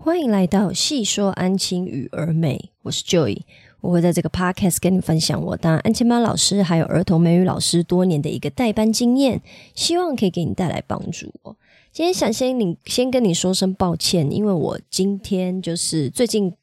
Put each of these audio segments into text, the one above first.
欢迎来到细说安亲与儿美，我是 Joy，我会在这个 podcast 跟你分享我当安亲班老师还有儿童美语老师多年的一个代班经验，希望可以给你带来帮助。今天想先你先跟你说声抱歉，因为我今天就是最近。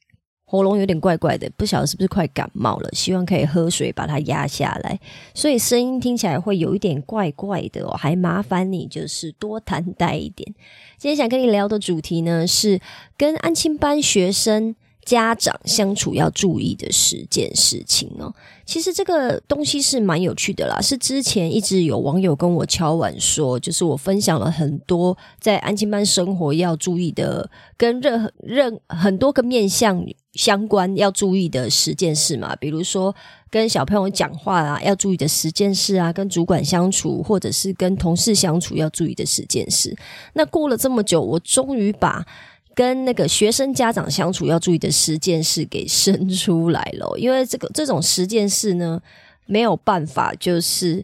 喉咙有点怪怪的，不晓得是不是快感冒了。希望可以喝水把它压下来，所以声音听起来会有一点怪怪的哦。还麻烦你就是多担待一点。今天想跟你聊的主题呢，是跟安亲班学生。家长相处要注意的十件事情哦，其实这个东西是蛮有趣的啦。是之前一直有网友跟我敲碗说，就是我分享了很多在安亲班生活要注意的，跟任何任很多个面向相关要注意的十件事嘛。比如说跟小朋友讲话啊要注意的十件事啊，跟主管相处或者是跟同事相处要注意的十件事。那过了这么久，我终于把。跟那个学生家长相处要注意的十件事给生出来了，因为这个这种十件事呢，没有办法，就是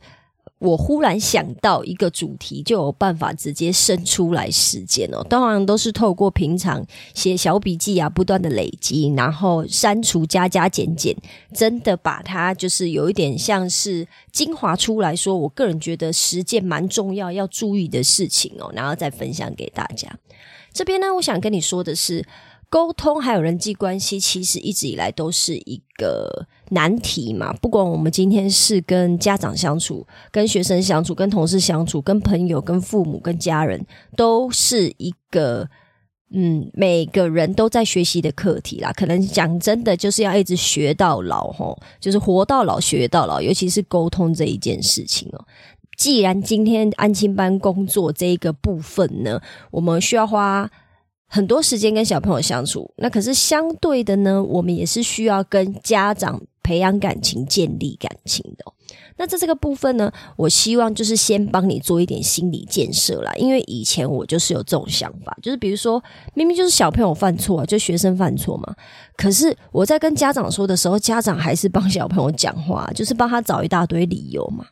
我忽然想到一个主题，就有办法直接生出来时间哦。当然都是透过平常写小笔记啊，不断的累积，然后删除加加减减，真的把它就是有一点像是精华出来说，我个人觉得十件蛮重要要注意的事情哦，然后再分享给大家。这边呢，我想跟你说的是，沟通还有人际关系，其实一直以来都是一个难题嘛。不管我们今天是跟家长相处、跟学生相处、跟同事相处、跟朋友、跟父母、跟家人，都是一个嗯，每个人都在学习的课题啦。可能讲真的，就是要一直学到老，吼，就是活到老学到老。尤其是沟通这一件事情哦。既然今天安亲班工作这一个部分呢，我们需要花很多时间跟小朋友相处，那可是相对的呢，我们也是需要跟家长培养感情、建立感情的。那在这个部分呢，我希望就是先帮你做一点心理建设啦，因为以前我就是有这种想法，就是比如说明明就是小朋友犯错，就学生犯错嘛，可是我在跟家长说的时候，家长还是帮小朋友讲话，就是帮他找一大堆理由嘛。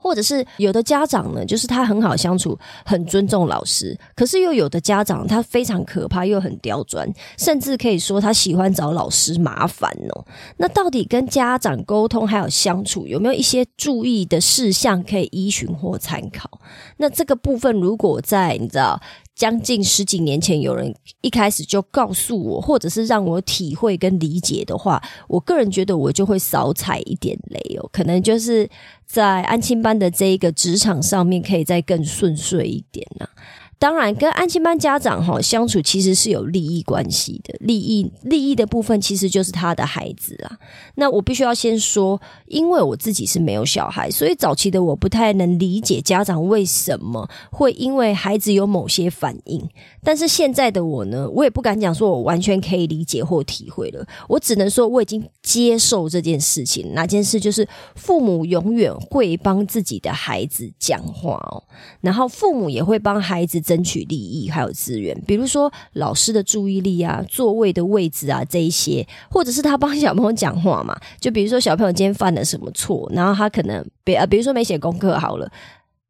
或者是有的家长呢，就是他很好相处，很尊重老师；可是又有的家长，他非常可怕，又很刁钻，甚至可以说他喜欢找老师麻烦哦。那到底跟家长沟通还有相处，有没有一些注意的事项可以依循或参考？那这个部分，如果在你知道。将近十几年前，有人一开始就告诉我，或者是让我体会跟理解的话，我个人觉得我就会少踩一点雷哦，可能就是在安亲班的这一个职场上面，可以再更顺遂一点呢。当然，跟安心班家长哈相处其实是有利益关系的，利益利益的部分其实就是他的孩子啊。那我必须要先说，因为我自己是没有小孩，所以早期的我不太能理解家长为什么会因为孩子有某些反应。但是现在的我呢，我也不敢讲说我完全可以理解或体会了，我只能说我已经接受这件事情。哪件事就是父母永远会帮自己的孩子讲话哦，然后父母也会帮孩子。争取利益还有资源，比如说老师的注意力啊、座位的位置啊这一些，或者是他帮小朋友讲话嘛。就比如说小朋友今天犯了什么错，然后他可能比啊，比如说没写功课好了，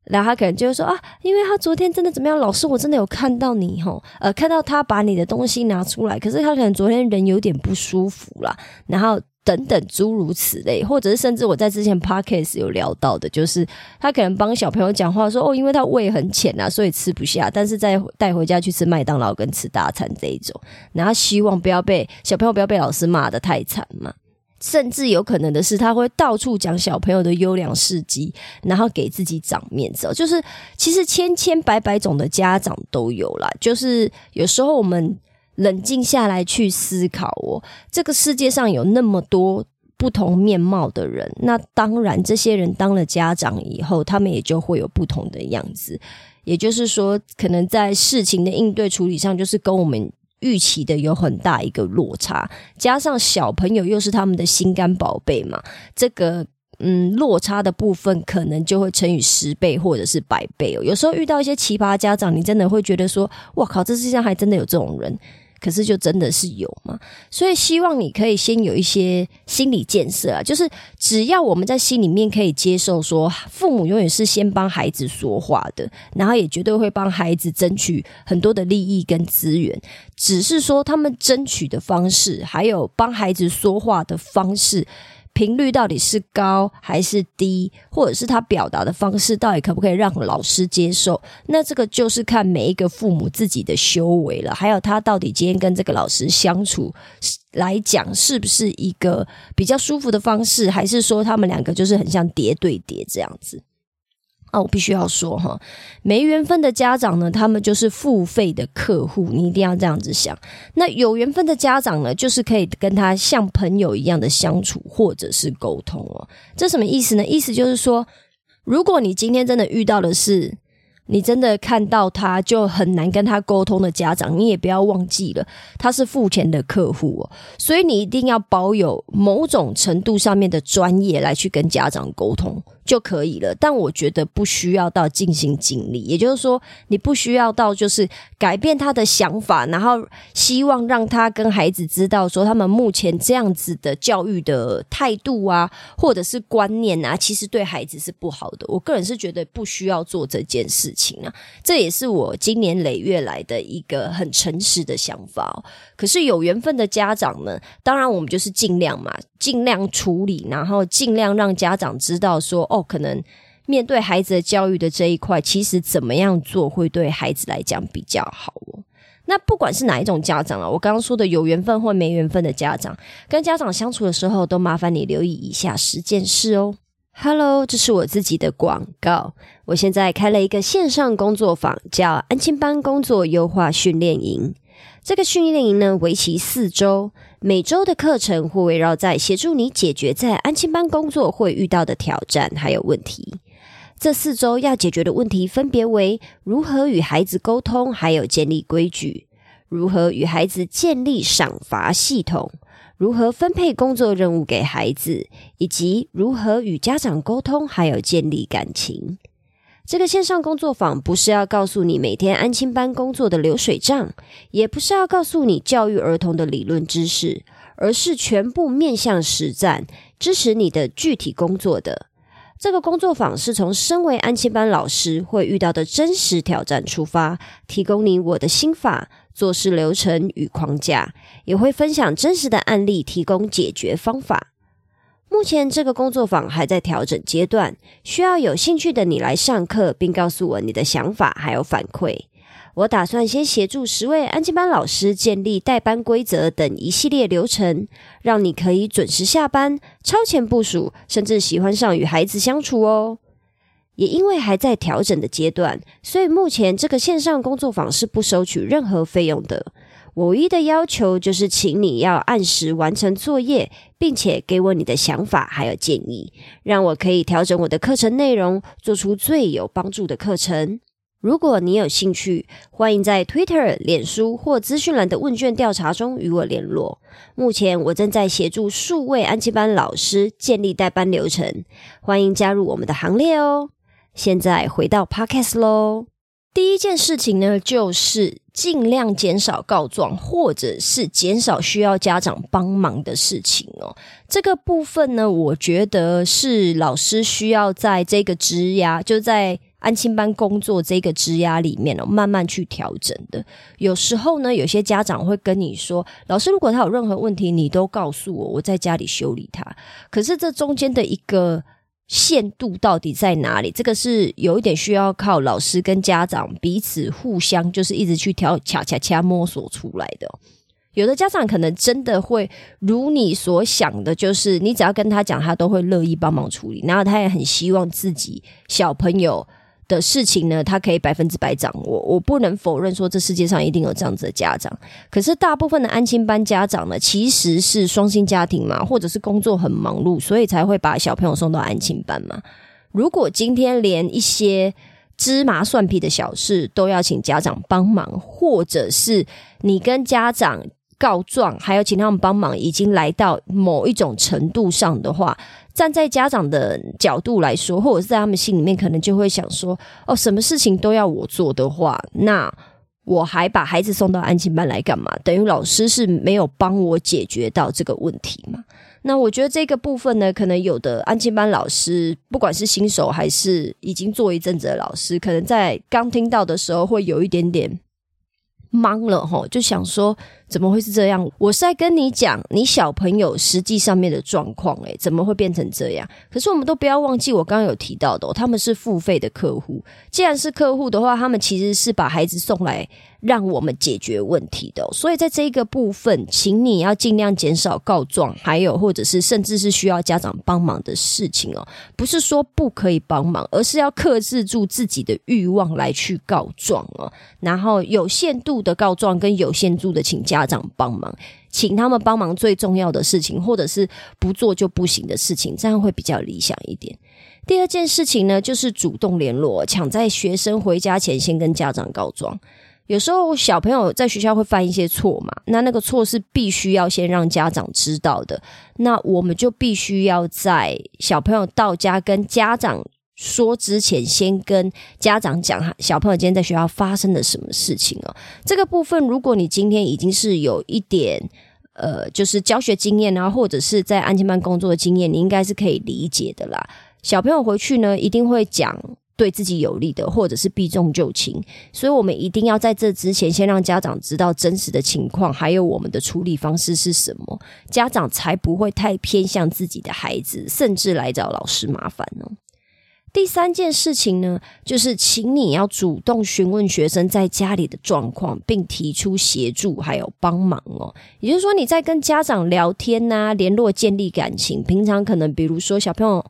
然后他可能就会说啊，因为他昨天真的怎么样，老师我真的有看到你吼，呃，看到他把你的东西拿出来，可是他可能昨天人有点不舒服啦，然后。等等，诸如此类，或者是甚至我在之前 podcast 有聊到的，就是他可能帮小朋友讲话说哦，因为他胃很浅啊，所以吃不下，但是再带回家去吃麦当劳跟吃大餐这一种，然后希望不要被小朋友不要被老师骂的太惨嘛。甚至有可能的是，他会到处讲小朋友的优良事迹，然后给自己长面子。就是其实千千百百种的家长都有啦，就是有时候我们。冷静下来去思考哦，这个世界上有那么多不同面貌的人，那当然这些人当了家长以后，他们也就会有不同的样子。也就是说，可能在事情的应对处理上，就是跟我们预期的有很大一个落差。加上小朋友又是他们的心肝宝贝嘛，这个嗯落差的部分可能就会乘以十倍或者是百倍哦。有时候遇到一些奇葩家长，你真的会觉得说：“哇靠，这世界上还真的有这种人。”可是就真的是有吗？所以希望你可以先有一些心理建设啊，就是只要我们在心里面可以接受，说父母永远是先帮孩子说话的，然后也绝对会帮孩子争取很多的利益跟资源，只是说他们争取的方式，还有帮孩子说话的方式。频率到底是高还是低，或者是他表达的方式到底可不可以让老师接受？那这个就是看每一个父母自己的修为了，还有他到底今天跟这个老师相处来讲是不是一个比较舒服的方式，还是说他们两个就是很像叠对叠这样子？啊，我必须要说哈，没缘分的家长呢，他们就是付费的客户，你一定要这样子想。那有缘分的家长呢，就是可以跟他像朋友一样的相处，或者是沟通哦。这什么意思呢？意思就是说，如果你今天真的遇到的是。你真的看到他就很难跟他沟通的家长，你也不要忘记了，他是付钱的客户哦，所以你一定要保有某种程度上面的专业来去跟家长沟通就可以了。但我觉得不需要到尽心尽力，也就是说，你不需要到就是改变他的想法，然后希望让他跟孩子知道说他们目前这样子的教育的态度啊，或者是观念啊，其实对孩子是不好的。我个人是觉得不需要做这件事。情啊，这也是我今年累月来的一个很诚实的想法。可是有缘分的家长呢，当然我们就是尽量嘛，尽量处理，然后尽量让家长知道说，哦，可能面对孩子的教育的这一块，其实怎么样做会对孩子来讲比较好哦。那不管是哪一种家长啊，我刚刚说的有缘分或没缘分的家长，跟家长相处的时候，都麻烦你留意以下十件事哦。Hello，这是我自己的广告。我现在开了一个线上工作坊，叫安亲班工作优化训练营。这个训练营呢，为期四周，每周的课程会围绕在协助你解决在安亲班工作会遇到的挑战还有问题。这四周要解决的问题分别为：如何与孩子沟通，还有建立规矩；如何与孩子建立赏罚系统。如何分配工作任务给孩子，以及如何与家长沟通，还有建立感情。这个线上工作坊不是要告诉你每天安亲班工作的流水账，也不是要告诉你教育儿童的理论知识，而是全部面向实战，支持你的具体工作的。这个工作坊是从身为安亲班老师会遇到的真实挑战出发，提供你我的心法。做事流程与框架，也会分享真实的案例，提供解决方法。目前这个工作坊还在调整阶段，需要有兴趣的你来上课，并告诉我你的想法还有反馈。我打算先协助十位安静班老师建立代班规则等一系列流程，让你可以准时下班、超前部署，甚至喜欢上与孩子相处哦。也因为还在调整的阶段，所以目前这个线上工作坊是不收取任何费用的。我唯一的要求就是，请你要按时完成作业，并且给我你的想法还有建议，让我可以调整我的课程内容，做出最有帮助的课程。如果你有兴趣，欢迎在 Twitter、脸书或资讯栏的问卷调查中与我联络。目前我正在协助数位安吉班老师建立代班流程，欢迎加入我们的行列哦。现在回到 podcast 喽。第一件事情呢，就是尽量减少告状，或者是减少需要家长帮忙的事情哦。这个部分呢，我觉得是老师需要在这个职压，就在安亲班工作这个职压里面哦，慢慢去调整的。有时候呢，有些家长会跟你说：“老师，如果他有任何问题，你都告诉我，我在家里修理他。”可是这中间的一个。限度到底在哪里？这个是有一点需要靠老师跟家长彼此互相，就是一直去调恰恰恰摸索出来的。有的家长可能真的会如你所想的，就是你只要跟他讲，他都会乐意帮忙处理，然后他也很希望自己小朋友。的事情呢，他可以百分之百掌握。我不能否认说这世界上一定有这样子的家长，可是大部分的安亲班家长呢，其实是双薪家庭嘛，或者是工作很忙碌，所以才会把小朋友送到安亲班嘛。如果今天连一些芝麻蒜皮的小事都要请家长帮忙，或者是你跟家长。告状，还有请他们帮忙，已经来到某一种程度上的话，站在家长的角度来说，或者是在他们心里面，可能就会想说：哦，什么事情都要我做的话，那我还把孩子送到安亲班来干嘛？等于老师是没有帮我解决到这个问题嘛？那我觉得这个部分呢，可能有的安亲班老师，不管是新手还是已经做一阵子的老师，可能在刚听到的时候会有一点点懵了哈，就想说。怎么会是这样？我是在跟你讲你小朋友实际上面的状况，诶，怎么会变成这样？可是我们都不要忘记，我刚刚有提到的，他们是付费的客户。既然是客户的话，他们其实是把孩子送来让我们解决问题的。所以在这一个部分，请你要尽量减少告状，还有或者是甚至是需要家长帮忙的事情哦。不是说不可以帮忙，而是要克制住自己的欲望来去告状哦。然后有限度的告状跟有限度的请家。家长帮忙，请他们帮忙最重要的事情，或者是不做就不行的事情，这样会比较理想一点。第二件事情呢，就是主动联络，抢在学生回家前先跟家长告状。有时候小朋友在学校会犯一些错嘛，那那个错是必须要先让家长知道的，那我们就必须要在小朋友到家跟家长。说之前先跟家长讲，小朋友今天在学校发生了什么事情哦。这个部分，如果你今天已经是有一点呃，就是教学经验啊，或者是在安全班工作的经验，你应该是可以理解的啦。小朋友回去呢，一定会讲对自己有利的，或者是避重就轻。所以我们一定要在这之前，先让家长知道真实的情况，还有我们的处理方式是什么，家长才不会太偏向自己的孩子，甚至来找老师麻烦呢。第三件事情呢，就是请你要主动询问学生在家里的状况，并提出协助还有帮忙哦。也就是说，你在跟家长聊天呐，联络建立感情。平常可能比如说小朋友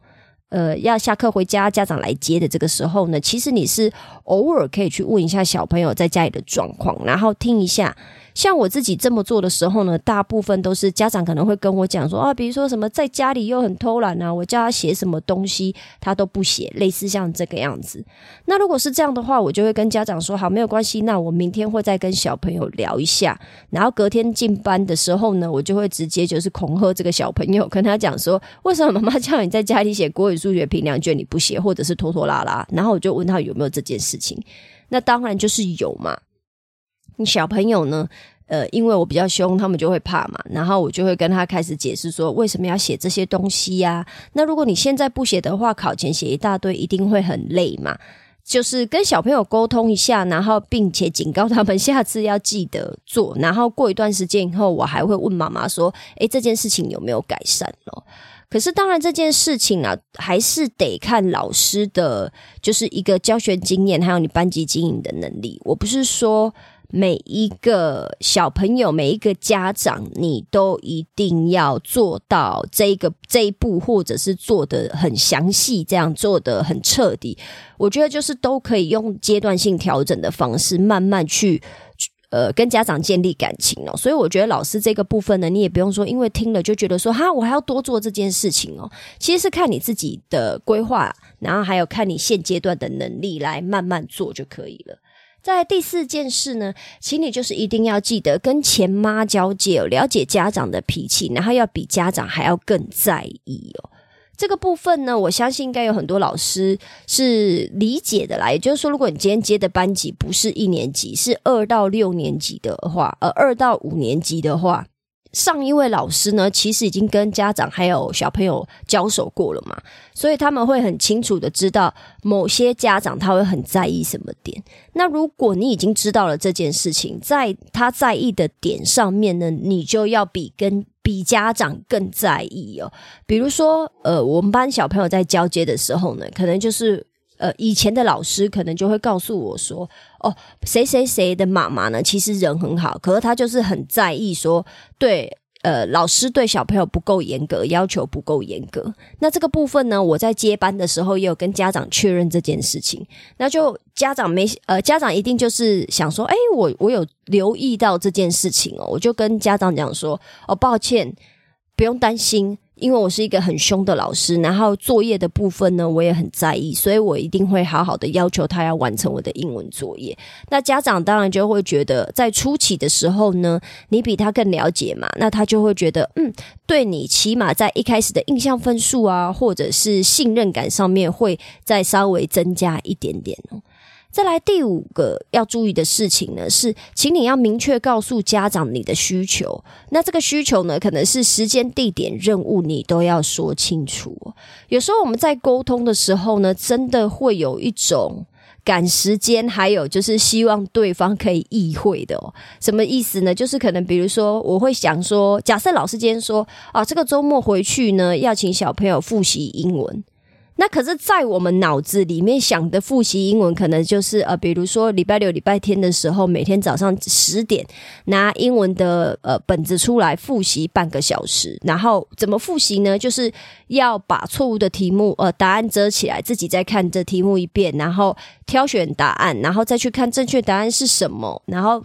呃要下课回家，家长来接的这个时候呢，其实你是偶尔可以去问一下小朋友在家里的状况，然后听一下。像我自己这么做的时候呢，大部分都是家长可能会跟我讲说啊，比如说什么在家里又很偷懒啊，我叫他写什么东西他都不写，类似像这个样子。那如果是这样的话，我就会跟家长说好，没有关系，那我明天会再跟小朋友聊一下。然后隔天进班的时候呢，我就会直接就是恐吓这个小朋友，跟他讲说，为什么妈妈叫你在家里写国语、数学评量卷你不写，或者是拖拖拉拉？然后我就问他有没有这件事情。那当然就是有嘛。小朋友呢，呃，因为我比较凶，他们就会怕嘛。然后我就会跟他开始解释说，为什么要写这些东西呀？那如果你现在不写的话，考前写一大堆，一定会很累嘛。就是跟小朋友沟通一下，然后并且警告他们 下次要记得做。然后过一段时间以后，我还会问妈妈说：“诶，这件事情有没有改善哦？”可是当然，这件事情啊，还是得看老师的，就是一个教学经验，还有你班级经营的能力。我不是说。每一个小朋友，每一个家长，你都一定要做到这个这一步，或者是做的很详细，这样做的很彻底。我觉得就是都可以用阶段性调整的方式，慢慢去呃跟家长建立感情哦。所以我觉得老师这个部分呢，你也不用说，因为听了就觉得说哈，我还要多做这件事情哦。其实是看你自己的规划，然后还有看你现阶段的能力来慢慢做就可以了。在第四件事呢，请你就是一定要记得跟前妈交接，了解家长的脾气，然后要比家长还要更在意哦。这个部分呢，我相信应该有很多老师是理解的啦。也就是说，如果你今天接的班级不是一年级，是二到六年级的话，呃，二到五年级的话。上一位老师呢，其实已经跟家长还有小朋友交手过了嘛，所以他们会很清楚的知道某些家长他会很在意什么点。那如果你已经知道了这件事情，在他在意的点上面呢，你就要比跟比家长更在意哦。比如说，呃，我们班小朋友在交接的时候呢，可能就是。呃，以前的老师可能就会告诉我说：“哦，谁谁谁的妈妈呢？其实人很好，可是他就是很在意说，对，呃，老师对小朋友不够严格，要求不够严格。那这个部分呢，我在接班的时候也有跟家长确认这件事情。那就家长没呃，家长一定就是想说，哎，我我有留意到这件事情哦，我就跟家长讲说，哦，抱歉，不用担心。”因为我是一个很凶的老师，然后作业的部分呢，我也很在意，所以我一定会好好的要求他要完成我的英文作业。那家长当然就会觉得，在初期的时候呢，你比他更了解嘛，那他就会觉得，嗯，对你起码在一开始的印象分数啊，或者是信任感上面会再稍微增加一点点哦。再来第五个要注意的事情呢，是，请你要明确告诉家长你的需求。那这个需求呢，可能是时间、地点、任务，你都要说清楚。有时候我们在沟通的时候呢，真的会有一种赶时间，还有就是希望对方可以意会的哦。什么意思呢？就是可能比如说，我会想说，假设老师今天说啊，这个周末回去呢，要请小朋友复习英文。那可是，在我们脑子里面想的复习英文，可能就是呃，比如说礼拜六、礼拜天的时候，每天早上十点拿英文的呃本子出来复习半个小时。然后怎么复习呢？就是要把错误的题目呃答案遮起来，自己再看这题目一遍，然后挑选答案，然后再去看正确答案是什么，然后。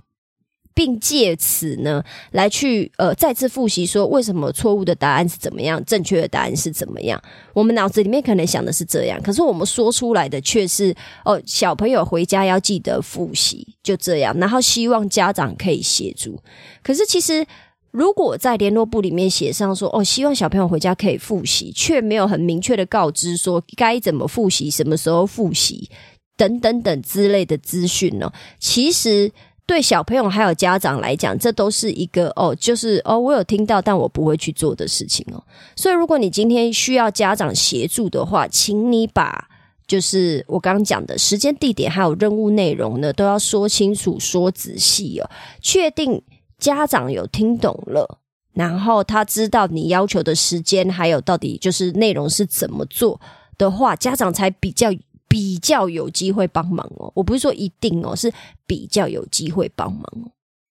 并借此呢，来去呃再次复习说为什么错误的答案是怎么样，正确的答案是怎么样。我们脑子里面可能想的是这样，可是我们说出来的却是哦，小朋友回家要记得复习，就这样。然后希望家长可以协助。可是其实如果在联络簿里面写上说哦，希望小朋友回家可以复习，却没有很明确的告知说该怎么复习、什么时候复习等等等之类的资讯呢？其实。对小朋友还有家长来讲，这都是一个哦，就是哦，我有听到，但我不会去做的事情哦。所以，如果你今天需要家长协助的话，请你把就是我刚刚讲的时间、地点还有任务内容呢，都要说清楚、说仔细哦，确定家长有听懂了，然后他知道你要求的时间还有到底就是内容是怎么做的话，家长才比较。比较有机会帮忙哦，我不是说一定哦，是比较有机会帮忙。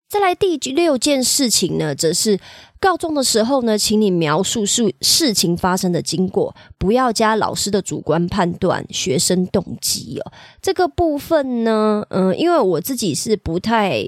再来第六件事情呢，则是告状的时候呢，请你描述事事情发生的经过，不要加老师的主观判断、学生动机哦。这个部分呢，嗯，因为我自己是不太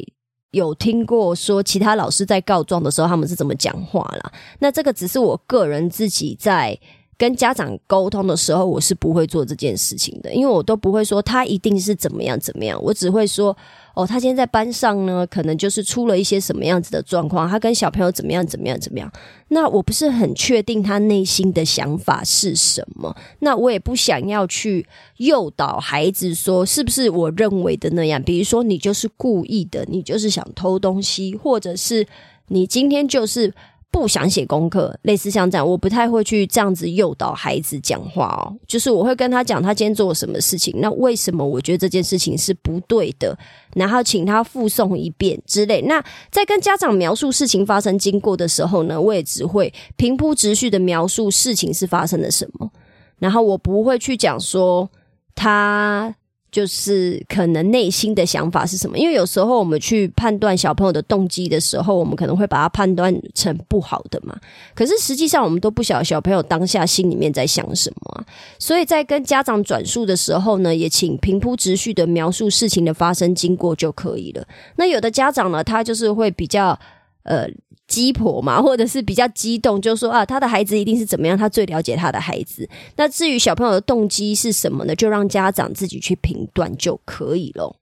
有听过说其他老师在告状的时候他们是怎么讲话啦。那这个只是我个人自己在。跟家长沟通的时候，我是不会做这件事情的，因为我都不会说他一定是怎么样怎么样，我只会说哦，他今天在班上呢，可能就是出了一些什么样子的状况，他跟小朋友怎么样怎么样怎么样。那我不是很确定他内心的想法是什么，那我也不想要去诱导孩子说是不是我认为的那样，比如说你就是故意的，你就是想偷东西，或者是你今天就是。不想写功课，类似像这样，我不太会去这样子诱导孩子讲话哦。就是我会跟他讲他今天做了什么事情，那为什么我觉得这件事情是不对的，然后请他复诵一遍之类。那在跟家长描述事情发生经过的时候呢，我也只会平铺直叙的描述事情是发生了什么，然后我不会去讲说他。就是可能内心的想法是什么？因为有时候我们去判断小朋友的动机的时候，我们可能会把它判断成不好的嘛。可是实际上，我们都不晓得小朋友当下心里面在想什么。所以在跟家长转述的时候呢，也请平铺直叙的描述事情的发生经过就可以了。那有的家长呢，他就是会比较呃。鸡婆嘛，或者是比较激动，就说啊，他的孩子一定是怎么样，他最了解他的孩子。那至于小朋友的动机是什么呢？就让家长自己去评断就可以了。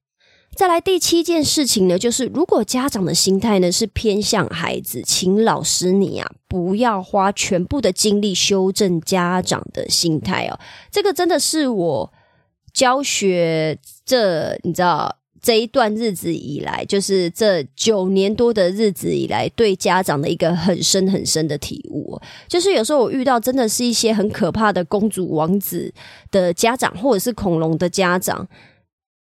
再来第七件事情呢，就是如果家长的心态呢是偏向孩子，请老师你啊，不要花全部的精力修正家长的心态哦。这个真的是我教学这，你知道。这一段日子以来，就是这九年多的日子以来，对家长的一个很深很深的体悟，就是有时候我遇到真的是一些很可怕的公主王子的家长，或者是恐龙的家长，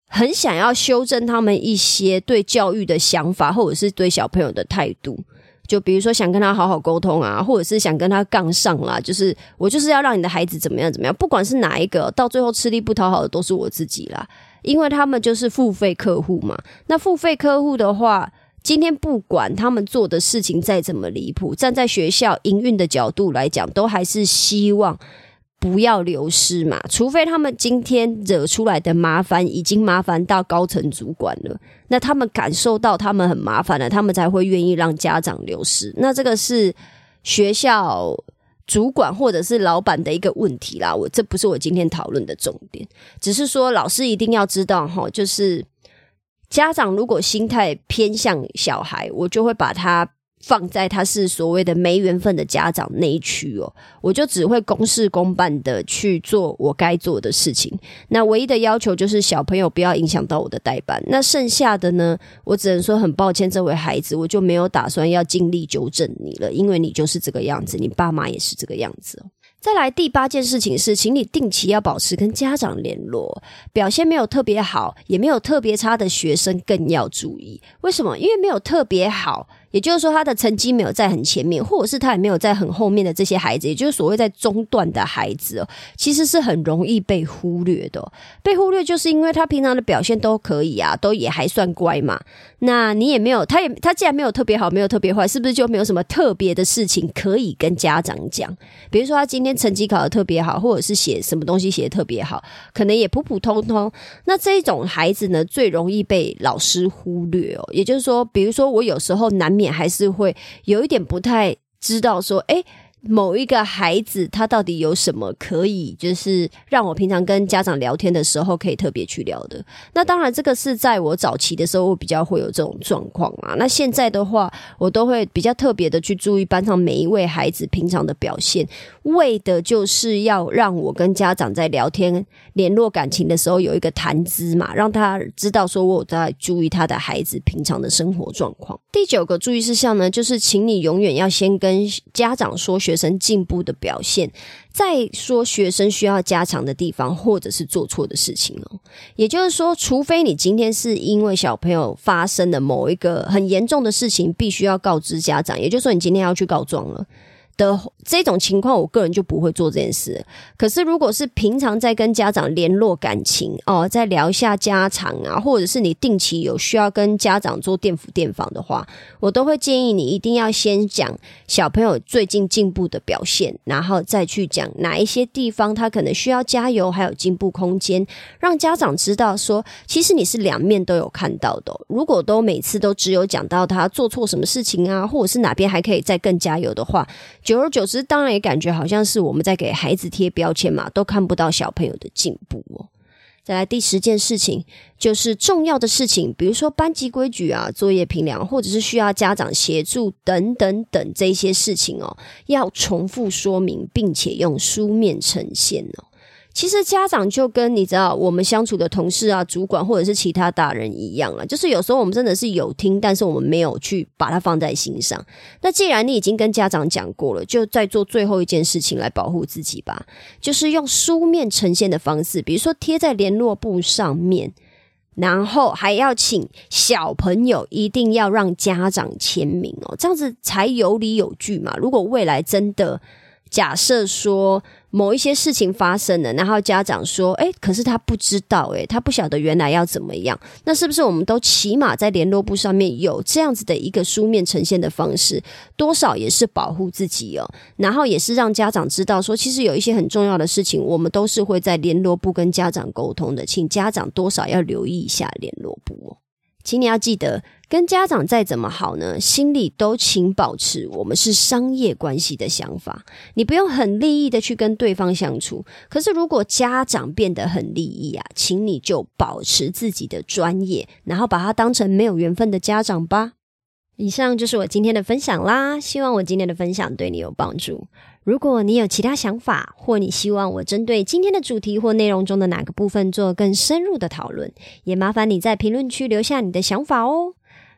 很想要修正他们一些对教育的想法，或者是对小朋友的态度，就比如说想跟他好好沟通啊，或者是想跟他杠上啦，就是我就是要让你的孩子怎么样怎么样，不管是哪一个，到最后吃力不讨好的都是我自己啦。因为他们就是付费客户嘛，那付费客户的话，今天不管他们做的事情再怎么离谱，站在学校营运的角度来讲，都还是希望不要流失嘛。除非他们今天惹出来的麻烦已经麻烦到高层主管了，那他们感受到他们很麻烦了，他们才会愿意让家长流失。那这个是学校。主管或者是老板的一个问题啦，我这不是我今天讨论的重点，只是说老师一定要知道哈，就是家长如果心态偏向小孩，我就会把他放在他是所谓的没缘分的家长那一区哦，我就只会公事公办的去做我该做的事情。那唯一的要求就是小朋友不要影响到我的代班。那剩下的呢，我只能说很抱歉，这位孩子，我就没有打算要尽力纠正你了，因为你就是这个样子，你爸妈也是这个样子。再来第八件事情是，请你定期要保持跟家长联络。表现没有特别好，也没有特别差的学生更要注意。为什么？因为没有特别好。也就是说，他的成绩没有在很前面，或者是他也没有在很后面的这些孩子，也就是所谓在中段的孩子哦，其实是很容易被忽略的。被忽略就是因为他平常的表现都可以啊，都也还算乖嘛。那你也没有，他也他既然没有特别好，没有特别坏，是不是就没有什么特别的事情可以跟家长讲？比如说他今天成绩考得特别好，或者是写什么东西写得特别好，可能也普普通通。那这一种孩子呢，最容易被老师忽略哦。也就是说，比如说我有时候难免。还是会有一点不太知道说，哎。某一个孩子，他到底有什么可以，就是让我平常跟家长聊天的时候可以特别去聊的？那当然，这个是在我早期的时候，我比较会有这种状况啊。那现在的话，我都会比较特别的去注意班上每一位孩子平常的表现，为的就是要让我跟家长在聊天、联络感情的时候有一个谈资嘛，让他知道说我在注意他的孩子平常的生活状况。第九个注意事项呢，就是请你永远要先跟家长说学。生进步的表现，再说学生需要加强的地方，或者是做错的事情哦。也就是说，除非你今天是因为小朋友发生了某一个很严重的事情，必须要告知家长，也就是说，你今天要去告状了。的这种情况，我个人就不会做这件事。可是，如果是平常在跟家长联络感情哦，再聊一下家常啊，或者是你定期有需要跟家长做电辅电访的话，我都会建议你一定要先讲小朋友最近进步的表现，然后再去讲哪一些地方他可能需要加油，还有进步空间，让家长知道说，其实你是两面都有看到的。如果都每次都只有讲到他做错什么事情啊，或者是哪边还可以再更加油的话。久而久之，当然也感觉好像是我们在给孩子贴标签嘛，都看不到小朋友的进步哦。再来第十件事情，就是重要的事情，比如说班级规矩啊、作业评量，或者是需要家长协助等等等这些事情哦，要重复说明，并且用书面呈现哦。其实家长就跟你知道我们相处的同事啊、主管或者是其他大人一样了，就是有时候我们真的是有听，但是我们没有去把它放在心上。那既然你已经跟家长讲过了，就再做最后一件事情来保护自己吧，就是用书面呈现的方式，比如说贴在联络簿上面，然后还要请小朋友一定要让家长签名哦，这样子才有理有据嘛。如果未来真的假设说。某一些事情发生了，然后家长说：“哎，可是他不知道，哎，他不晓得原来要怎么样。”那是不是我们都起码在联络簿上面有这样子的一个书面呈现的方式，多少也是保护自己哦，然后也是让家长知道说，其实有一些很重要的事情，我们都是会在联络簿跟家长沟通的，请家长多少要留意一下联络簿哦。请你要记得，跟家长再怎么好呢，心里都请保持我们是商业关系的想法。你不用很利益的去跟对方相处，可是如果家长变得很利益啊，请你就保持自己的专业，然后把他当成没有缘分的家长吧。以上就是我今天的分享啦，希望我今天的分享对你有帮助。如果你有其他想法，或你希望我针对今天的主题或内容中的哪个部分做更深入的讨论，也麻烦你在评论区留下你的想法哦。